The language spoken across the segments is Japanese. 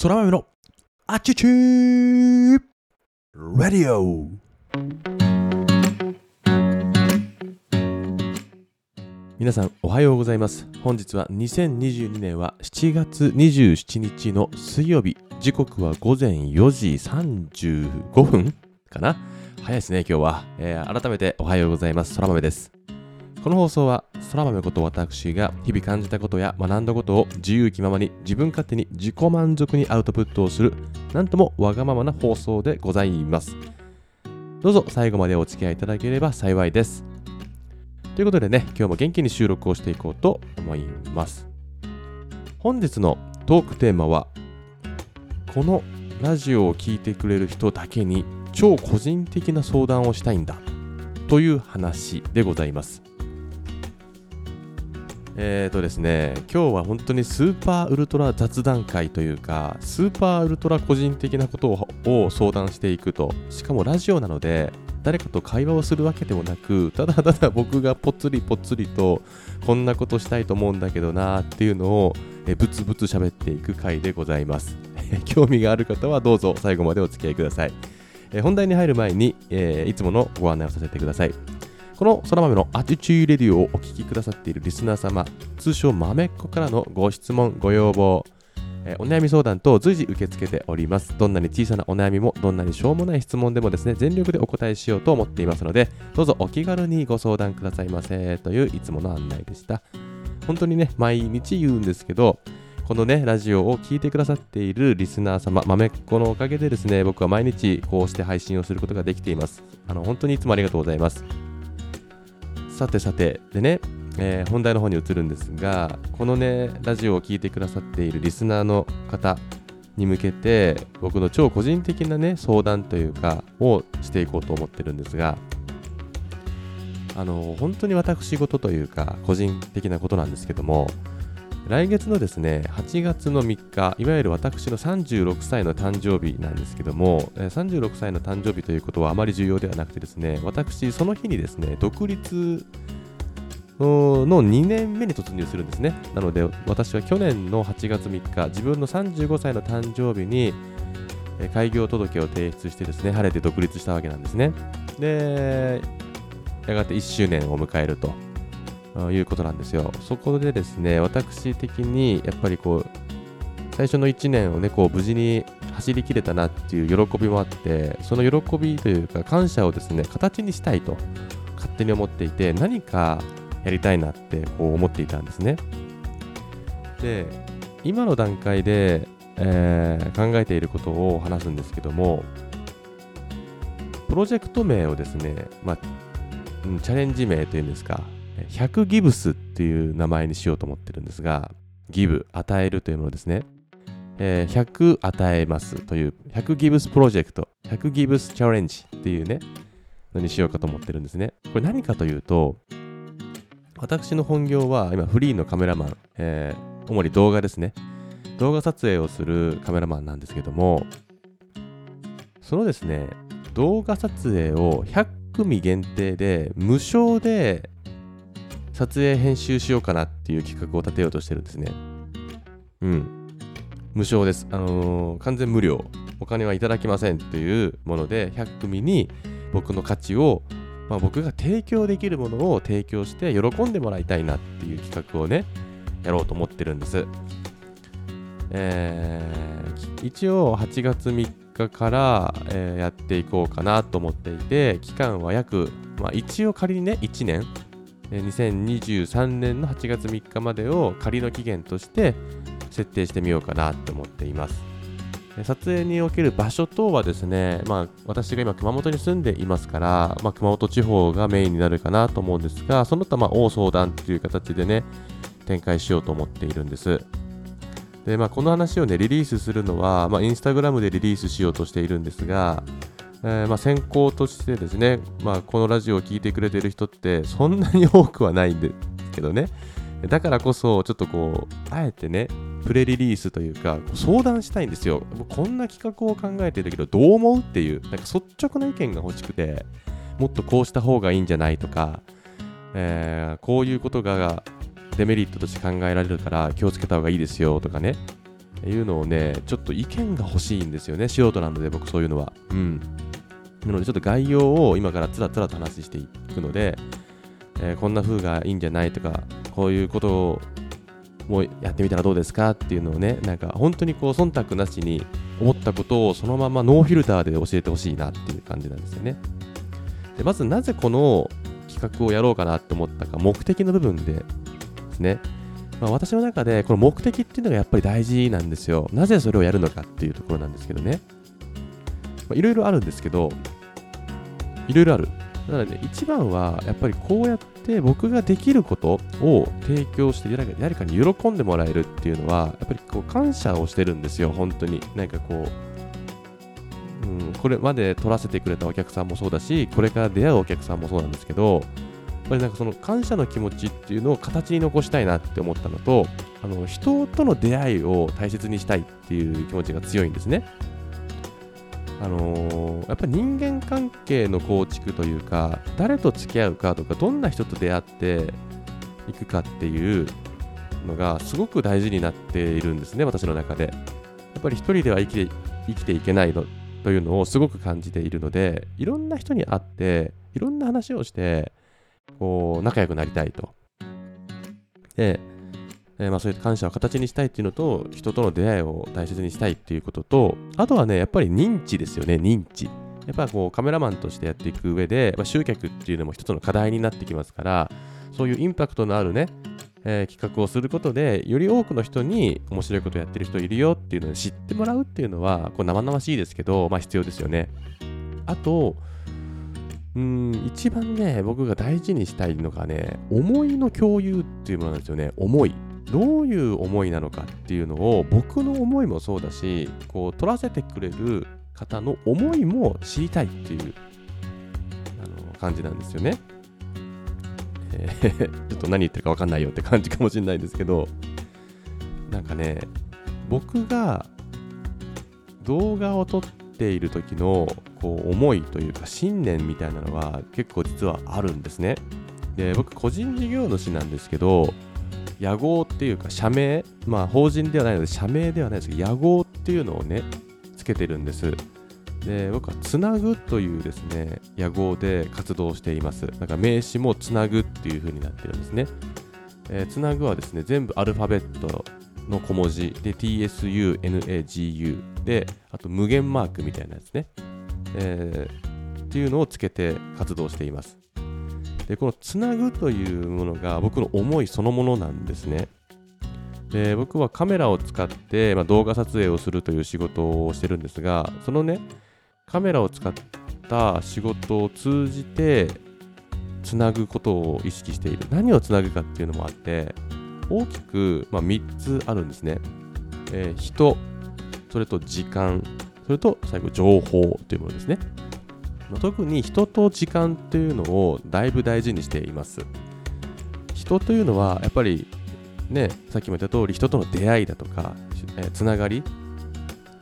空豆のあちちーラディオ皆さんおはようございます。本日は2022年は7月27日の水曜日。時刻は午前4時35分かな。早いですね今日は、えー改めておはようございます。空豆ですこの放送は空豆こと私が日々感じたことや学んだことを自由気ままに自分勝手に自己満足にアウトプットをするなんともわがままな放送でございますどうぞ最後までお付き合いいただければ幸いですということでね今日も元気に収録をしていこうと思います本日のトークテーマはこのラジオを聴いてくれる人だけに超個人的な相談をしたいんだという話でございますえーとですね、今日は本当にスーパーウルトラ雑談会というか、スーパーウルトラ個人的なことを相談していくと、しかもラジオなので、誰かと会話をするわけでもなく、ただただ僕がぽつりぽつりと、こんなことしたいと思うんだけどなっていうのを、えブツブツ喋っていく回でございます。興味がある方はどうぞ最後までお付き合いください。え本題に入る前に、えーいつものご案内をさせてください。この空豆のアティチューレディオをお聞きくださっているリスナー様、通称豆っ子からのご質問、ご要望、えーお悩み相談等随時受け付けております。どんなに小さなお悩みも、どんなにしょうもない質問でもですね、全力でお答えしようと思っていますので、どうぞお気軽にご相談くださいませといういつもの案内でした。本当にね、毎日言うんですけど、このね、ラジオを聞いてくださっているリスナー様、豆っ子のおかげでですね、僕は毎日こうして配信をすることができています。あの、本当にいつもありがとうございます。さてさて、でね、えー本題の方に移るんですが、このね、ラジオを聴いてくださっているリスナーの方に向けて、僕の超個人的なね、相談というか、をしていこうと思ってるんですが、あの、本当に私事というか、個人的なことなんですけども、来月のですね、8月の3日、いわゆる私の36歳の誕生日なんですけども、36歳の誕生日ということはあまり重要ではなくてですね、私、その日にですね、独立の2年目に突入するんですね。なので、私は去年の8月3日、自分の35歳の誕生日に、開業届を提出してですね、晴れて独立したわけなんですね。で、やがて1周年を迎えると。いうことなんですよ。そこでですね、私的にやっぱりこう、最初の1年をね、こう無事に走りきれたなっていう喜びもあって、その喜びというか感謝をですね、形にしたいと勝手に思っていて、何かやりたいなってこう思っていたんですね。で、今の段階で、えー考えていることを話すんですけども、プロジェクト名をですね、まあ、チャレンジ名というんですか、100ギブスっていう名前にしようと思ってるんですが、ギブ、与えるというものですね。え100与えますという、100ギブスプロジェクト、100ギブスチャレンジっていうね、のにしようかと思ってるんですね。これ何かというと、私の本業は今フリーのカメラマン、えー主に動画ですね。動画撮影をするカメラマンなんですけども、そのですね、動画撮影を100組限定で無償で撮影編集しようかなっていう企画を立てようとしてるんですね。うん。無償です。あのー完全無料。お金はいただきませんというもので、100組に僕の価値を、まあ、僕が提供できるものを提供して喜んでもらいたいなっていう企画をね、やろうと思ってるんです。えー一応8月3日から、えーやっていこうかなと思っていて、期間は約、まあ、一応仮にね、1年、2023年の8月3日までを仮の期限として設定してみようかなと思っています。撮影における場所等はですね、まあ、私が今熊本に住んでいますから、まあ、熊本地方がメインになるかなと思うんですが、その他、まあ、大相談という形でね、展開しようと思っているんです。で、まあ、この話をね、リリースするのは、まあ、インスタグラムでリリースしようとしているんですが、えーまあ、先行としてですね、まあ、このラジオを聞いてくれてる人ってそんなに多くはないんですけどね。だからこそ、ちょっとこう、あえてね、プレリリースというか、相談したいんですよ。こんな企画を考えてるけど、どう思うっていう、なんか率直な意見が欲しくて、もっとこうした方がいいんじゃないとか、えーこういうことがデメリットとして考えられるから気をつけた方がいいですよとかね、いうのをね、ちょっと意見が欲しいんですよね、素人なので、僕そういうのは。うん。なので、ちょっと概要を今からつらつらと話していくので、えー、こんな風がいいんじゃないとか、こういうことをもうやってみたらどうですかっていうのをね、なんか本当にこう忖度なしに思ったことをそのままノーフィルターで教えてほしいなっていう感じなんですよね。でまずなぜこの企画をやろうかなって思ったか、目的の部分でですね。まあ、私の中でこの目的っていうのがやっぱり大事なんですよ。なぜそれをやるのかっていうところなんですけどね。いろいろあるんですけど、いろいろある。だからね、一番はやっぱりこうやって僕ができることを提供して誰かに喜んでもらえるっていうのは、やっぱりこう感謝をしてるんですよ、本当に。なんかこう、うん、これまで撮らせてくれたお客さんもそうだし、これから出会うお客さんもそうなんですけど、やっぱりなんかその感謝の気持ちっていうのを形に残したいなって思ったのとあの人との出会いを大切にしたいっていう気持ちが強いんですね。あのー、やっぱり人間関係の構築というか誰と付き合うかとかどんな人と出会っていくかっていうのがすごく大事になっているんですね私の中でやっぱり一人では生きて生きていけないのというのをすごく感じているのでいろんな人に会っていろんな話をしてこう、仲良くなりたいと。で、えー、まあそういう感謝を形にしたいっていうのと、人との出会いを大切にしたいっていうことと、あとはね、やっぱり認知ですよね、認知。やっぱこうカメラマンとしてやっていく上で、まあ、集客っていうのも一つの課題になってきますから、そういうインパクトのあるね、えー、企画をすることで、より多くの人に面白いことやってる人いるよっていうのを知ってもらうっていうのは、こう生々しいですけど、まあ必要ですよね。あと、うん、一番ね、僕が大事にしたいのがね、思いの共有っていうものなんですよね。思い。どういう思いなのかっていうのを、僕の思いもそうだし、こう、取らせてくれる方の思いも知りたいっていうあの感じなんですよね。えー、ちょっと何言ってるか分かんないよって感じかもしれないですけど、なんかね、僕が動画を撮っている時のこう思いというか信念みたいなのは結構実はあるんですね。で僕個人事業主なんですけど屋号っていうか社名まあ法人ではないので社名ではないですけど屋号っていうのをねつけてるんです。で僕はつなぐというですね屋号で活動しています。なんか名詞もつなぐっていう風になってるんですね。えー、つなぐはですね全部アルファベットの小文字で TSUNAGU であと無限マークみたいなやつねえー、っていうのをつけて活動しています。でこのつなぐというものが僕の思いそのものなんですね。で僕はカメラを使って、まあ、動画撮影をするという仕事をしてるんですがそのねカメラを使った仕事を通じてつなぐことを意識している何をつなぐかっていうのもあって大きく、まあ、3つあるんですね、えー、人それと時間それと最後、情報というものですね。特に人と時間というのをだいぶ大事にしています。人というのはやっぱりね、さっきも言った通り人との出会いだとか、えー、つながり、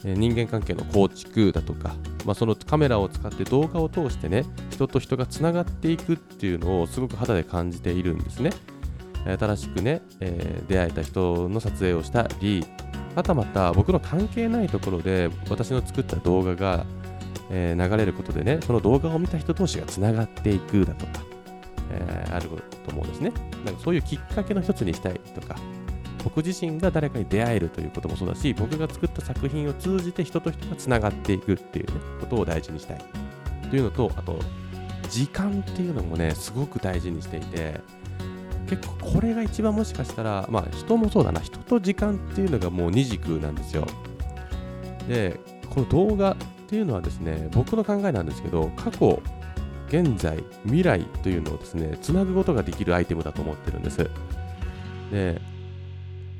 えー、人間関係の構築だとか、まあ、そのカメラを使って動画を通してね、人と人がつながっていくっていうのをすごく肌で感じているんですね。新しくね、えー、出会えた人の撮影をしたり、はたまた僕の関係ないところで私の作った動画が、えー、流れることでね、その動画を見た人同士がつながっていくだとか、えー、あると思うんですね。なんかそういうきっかけの一つにしたいとか、僕自身が誰かに出会えるということもそうだし、僕が作った作品を通じて人と人がつながっていくっていうね、ことを大事にしたい。というのと、あと、時間っていうのもね、すごく大事にしていて、結構これが一番もしかしたら、まあ人もそうだな、人と時間っていうのがもう二軸なんですよ。で、この動画っていうのはですね、僕の考えなんですけど、過去、現在、未来というのをですね、つなぐことができるアイテムだと思ってるんです。で、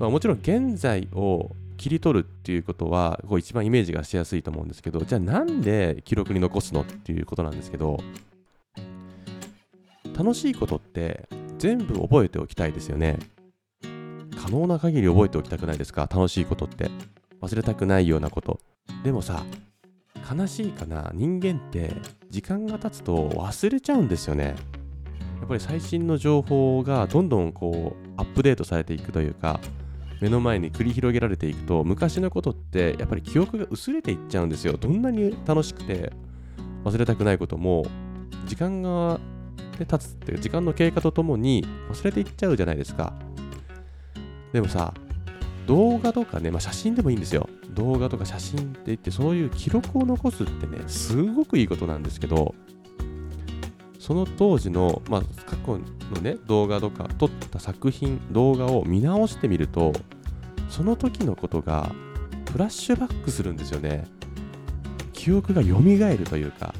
まあ、もちろん現在を切り取るっていうことは、こう一番イメージがしやすいと思うんですけど、じゃあなんで記録に残すのっていうことなんですけど、楽しいことって全部覚えておきたいですよね。可能な限り覚えておきたくないですか？楽しいことって。忘れたくないようなこと。でもさ、悲しいかな？人間って時間が経つと忘れちゃうんですよね。やっぱり最新の情報がどんどんこうアップデートされていくというか、目の前に繰り広げられていくと昔のことってやっぱり記憶が薄れていっちゃうんですよ。どんなに楽しくて忘れたくないことも時間がで経つっていう時間の経過とともに忘れていっちゃうじゃないですか。でもさ動画とかね、まあ、写真でもいいんですよ。動画とか写真って言ってそういう記録を残すってねすごくいいことなんですけどその当時の、まあ、過去のね動画とか撮った作品動画を見直してみるとその時のことがフラッシュバックするんですよね。記憶が蘇るというか。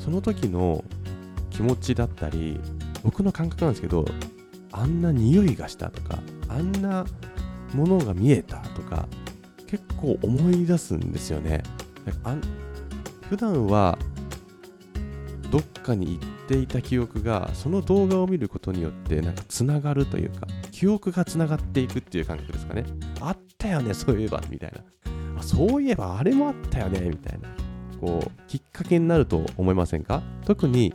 その時の気持ちだったり僕の感覚なんですけどあんな匂いがしたとかあんなものが見えたとか結構思い出すんですよね。あん普段はどっかに行っていた記憶がその動画を見ることによってなんかつながるというか記憶がつながっていくっていう感覚ですかね。あったよねそういえばみたいな。あそういえばあれもあったよねみたいな。こうきっかけになると思いませんか？特に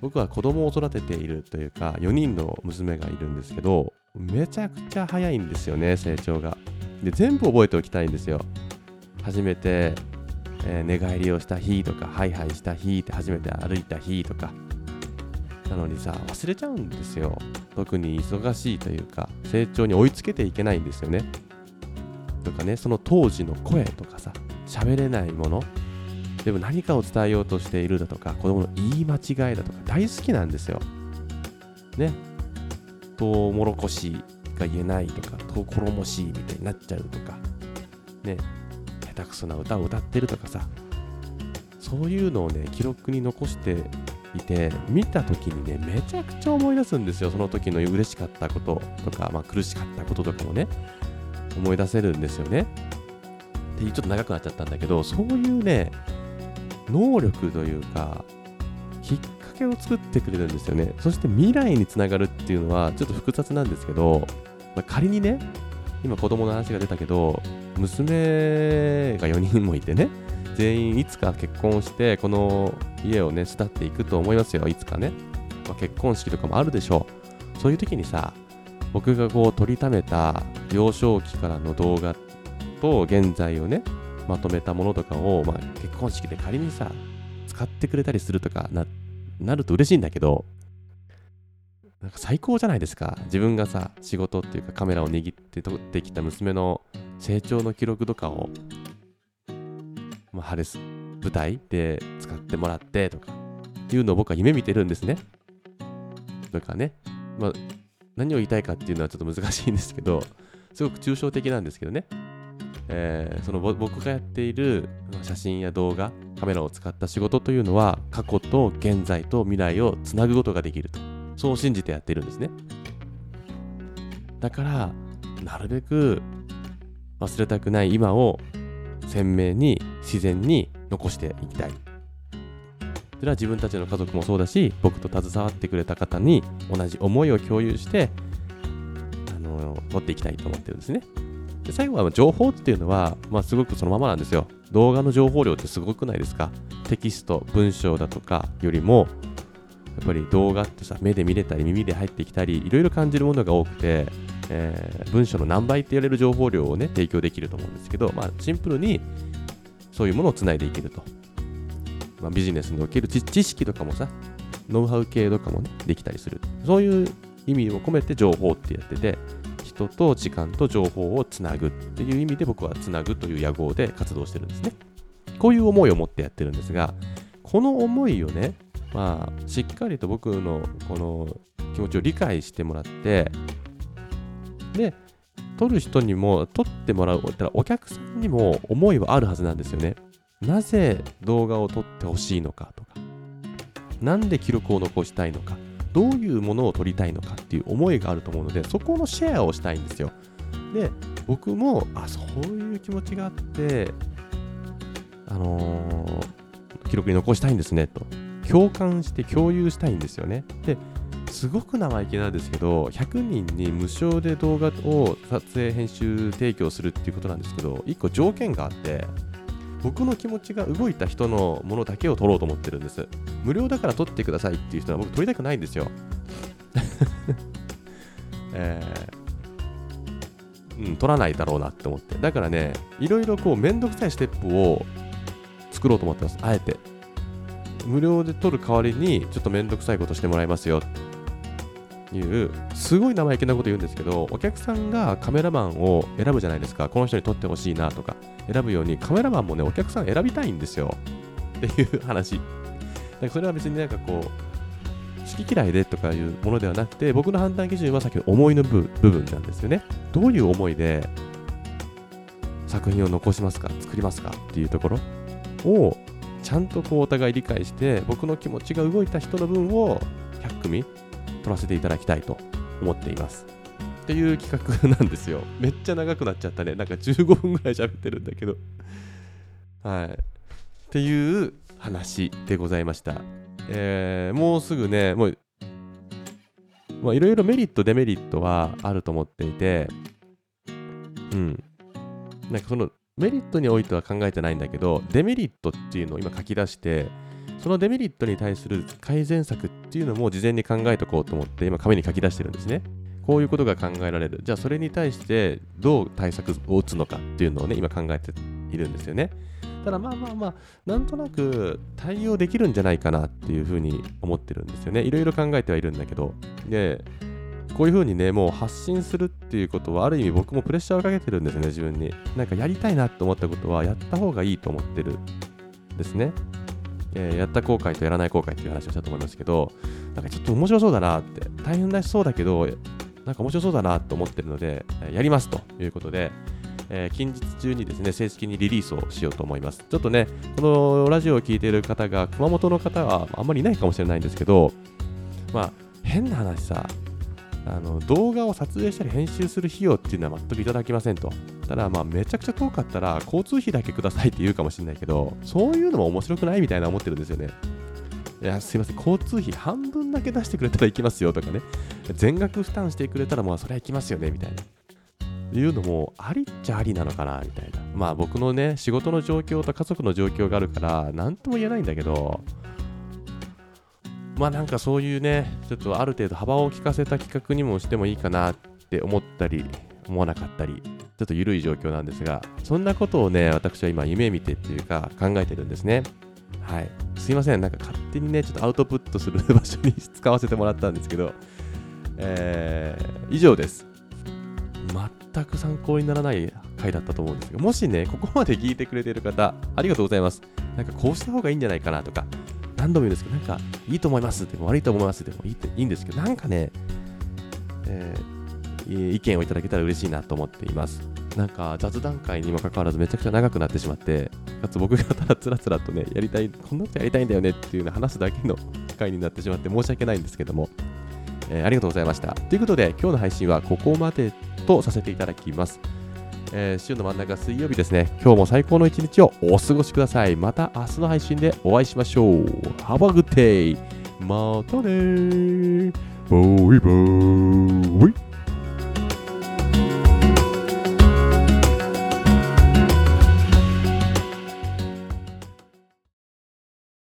僕は子供を育てているというか4人の娘がいるんですけどめちゃくちゃ早いんですよね成長が。で全部覚えておきたいんですよ。初めて、えー、寝返りをした日とかハイハイした日って初めて歩いた日とか。なのにさ忘れちゃうんですよ。特に忙しいというか成長に追いつけていけないんですよね。とかねその当時の声とかさ喋れないもの。でも何かを伝えようとしているだとか子供の言い間違いだとか大好きなんですよ。ね。トウモロコシが言えないとかトウコロモシみたいになっちゃうとかね下手くそな歌を歌ってるとかさそういうのをね記録に残していて見た時にねめちゃくちゃ思い出すんですよ。その時の嬉しかったこととか、まあ、苦しかったこととかもね思い出せるんですよね。ってちょっと長くなっちゃったんだけどそういうね能力というかきっかけを作ってくれるんですよね。そして未来につながるっていうのはちょっと複雑なんですけど、まあ、仮にね今子供の話が出たけど娘が4人もいてね全員いつか結婚してこの家をね巣立っていくと思いますよ。いつかね、まあ、結婚式とかもあるでしょう。そういう時にさ僕がこう撮りためた幼少期からの動画と現在をねまとめたものとかを、まあ、結婚式で仮にさ使ってくれたりするとかなってなると嬉しいんだけどなんか最高じゃないですか自分がさ仕事っていうかカメラを握って撮ってきた娘の成長の記録とかをまあ、晴れす舞台で使ってもらってとかっていうのを僕は夢見てるんですね。とかね、まあ、何を言いたいかっていうのはちょっと難しいんですけど、すごく抽象的なんですけどね。えー、その僕がやっている写真や動画、カメラを使った仕事というのは過去と現在と未来をつなぐことができると。そう信じてやってるんですね。だから、なるべく忘れたくない今を鮮明に自然に残していきたいそれは自分たちの家族もそうだし僕と携わってくれた方に同じ思いを共有してあの持っていきたいと思ってるんですねで最後は情報っていうのは、まあ、すごくそのままなんですよ動画の情報量ってすごくないですか？テキスト文章だとかよりもやっぱり動画ってさ目で見れたり耳で入ってきたりいろいろ感じるものが多くてえー、文章の何倍って言われる情報量をね、提供できると思うんですけど、まあ、シンプルにそういうものをつないでいけると。まあ、ビジネスにおける知識とかもさ、ノウハウ系とかもね、できたりする。そういう意味を込めて情報ってやってて、人と時間と情報をつなぐっていう意味で僕はつなぐという野号で活動してるんですね。こういう思いを持ってやってるんですが、この思いをね、まあ、しっかりと僕のこの気持ちを理解してもらって、で、撮る人にも、撮ってもらう、お客さんにも思いはあるはずなんですよね。なぜ動画を撮ってほしいのかとか、なんで記録を残したいのか、どういうものを撮りたいのかっていう思いがあると思うので、そこのシェアをしたいんですよ。で、僕も、あ、そういう気持ちがあって、あのー、記録に残したいんですね、と。共感して共有したいんですよね。で、すごく生意気なんですけど100人に無償で動画を撮影編集提供するっていうことなんですけど1個条件があって僕の気持ちが動いた人のものだけを撮ろうと思ってるんです無料だから撮ってくださいっていう人は僕撮りたくないんですよ えー、うん、取らないだろうなって思って。だからね、いろいろこう、めんどくさいステップを作ろうと思ってます。あえて。無料で取る代わりに、ちょっとめんどくさいことしてもらいますよ。いう、すごい生意気なこと言うんですけど、お客さんがカメラマンを選ぶじゃないですか。この人に撮ってほしいなとか、選ぶように、カメラマンもね、お客さん選びたいんですよ。っていう話。だかそれは別になんかこう、好き嫌いでとかいうものではなくて、僕の判断基準はさっきの思いの部分なんですよね。どういう思いで作品を残しますか、作りますかっていうところをちゃんとこうお互い理解して、僕の気持ちが動いた人の分を100組撮らせていただきたいと思っています。っていう企画なんですよ。めっちゃ長くなっちゃったね。なんか15分ぐらい喋ってるんだけど。はい。っていう話でございました。えー、もうすぐね、もう、まあ、いろいろメリット、デメリットはあると思っていて、うん。なんかそのメリットにおいては考えてないんだけど、デメリットっていうのを今書き出して、そのデメリットに対する改善策っていうのも事前に考えておこうと思って今紙に書き出してるんですね。こういうことが考えられる。じゃあそれに対してどう対策を打つのかっていうのをね、今考えているんですよね。ただまあまあまあ、なんとなく対応できるんじゃないかなっていうふうに思ってるんですよね。いろいろ考えてはいるんだけど。で、こういうふうにね、もう発信するっていうことは、ある意味僕もプレッシャーをかけてるんですね、自分に。なんかやりたいなと思ったことは、やった方がいいと思ってるんですね。えー、やった後悔とやらない後悔っていう話をしたと思いますけど、なんかちょっと面白そうだなって、大変だしそうだけど、なんか面白そうだなと思ってるので、やりますということで、えー、近日中にですね、正式にリリースをしようと思います。ちょっとね、このラジオを聴いている方が、熊本の方はあんまりいないかもしれないんですけど、まあ、変な話さ、あの動画を撮影したり編集する費用っていうのは全くいただきませんと。ただ、まあ、めちゃくちゃ遠かったら、交通費だけくださいって言うかもしれないけど、そういうのも面白くないみたいな思ってるんですよね。いや、すいません、交通費半分だけ出してくれたら行きますよとかね、全額負担してくれたら、まあ、それは行きますよねみたいな。いうのもありっちゃありなのかなみたいな。まあ僕のね、仕事の状況と家族の状況があるから、なんとも言えないんだけど、まあなんかそういうね、ちょっとある程度幅を利かせた企画にもしてもいいかなって思ったり、思わなかったり、ちょっと緩い状況なんですが、そんなことをね、私は今夢見てっていうか考えてるんですね。はい。すいません、なんか勝手にね、ちょっとアウトプットする場所に使わせてもらったんですけど、えー、以上です。全く参考にならない回だったと思うんですが、もしね、ここまで聞いてくれてる方、ありがとうございます。なんかこうした方がいいんじゃないかなとか、何度も言うんですけど、なんかいいと思いますでも悪いと思いますでもいいっていいんですけど、なんかね、えー、意見をいただけたら嬉しいなと思っています。なんか雑談会にもかかわらずめちゃくちゃ長くなってしまって、かつ僕がただつらつらとね、やりたい、こんなことやりたいんだよねっていうの話すだけの回になってしまって申し訳ないんですけども、えー、ありがとうございました。ということで、今日の配信はここまでとさせていただきます。えー、週の真ん中水曜日ですね。今日も最高の一日をお過ごしください。また明日の配信でお会いしましょう。Have a good day! またねーバイバイ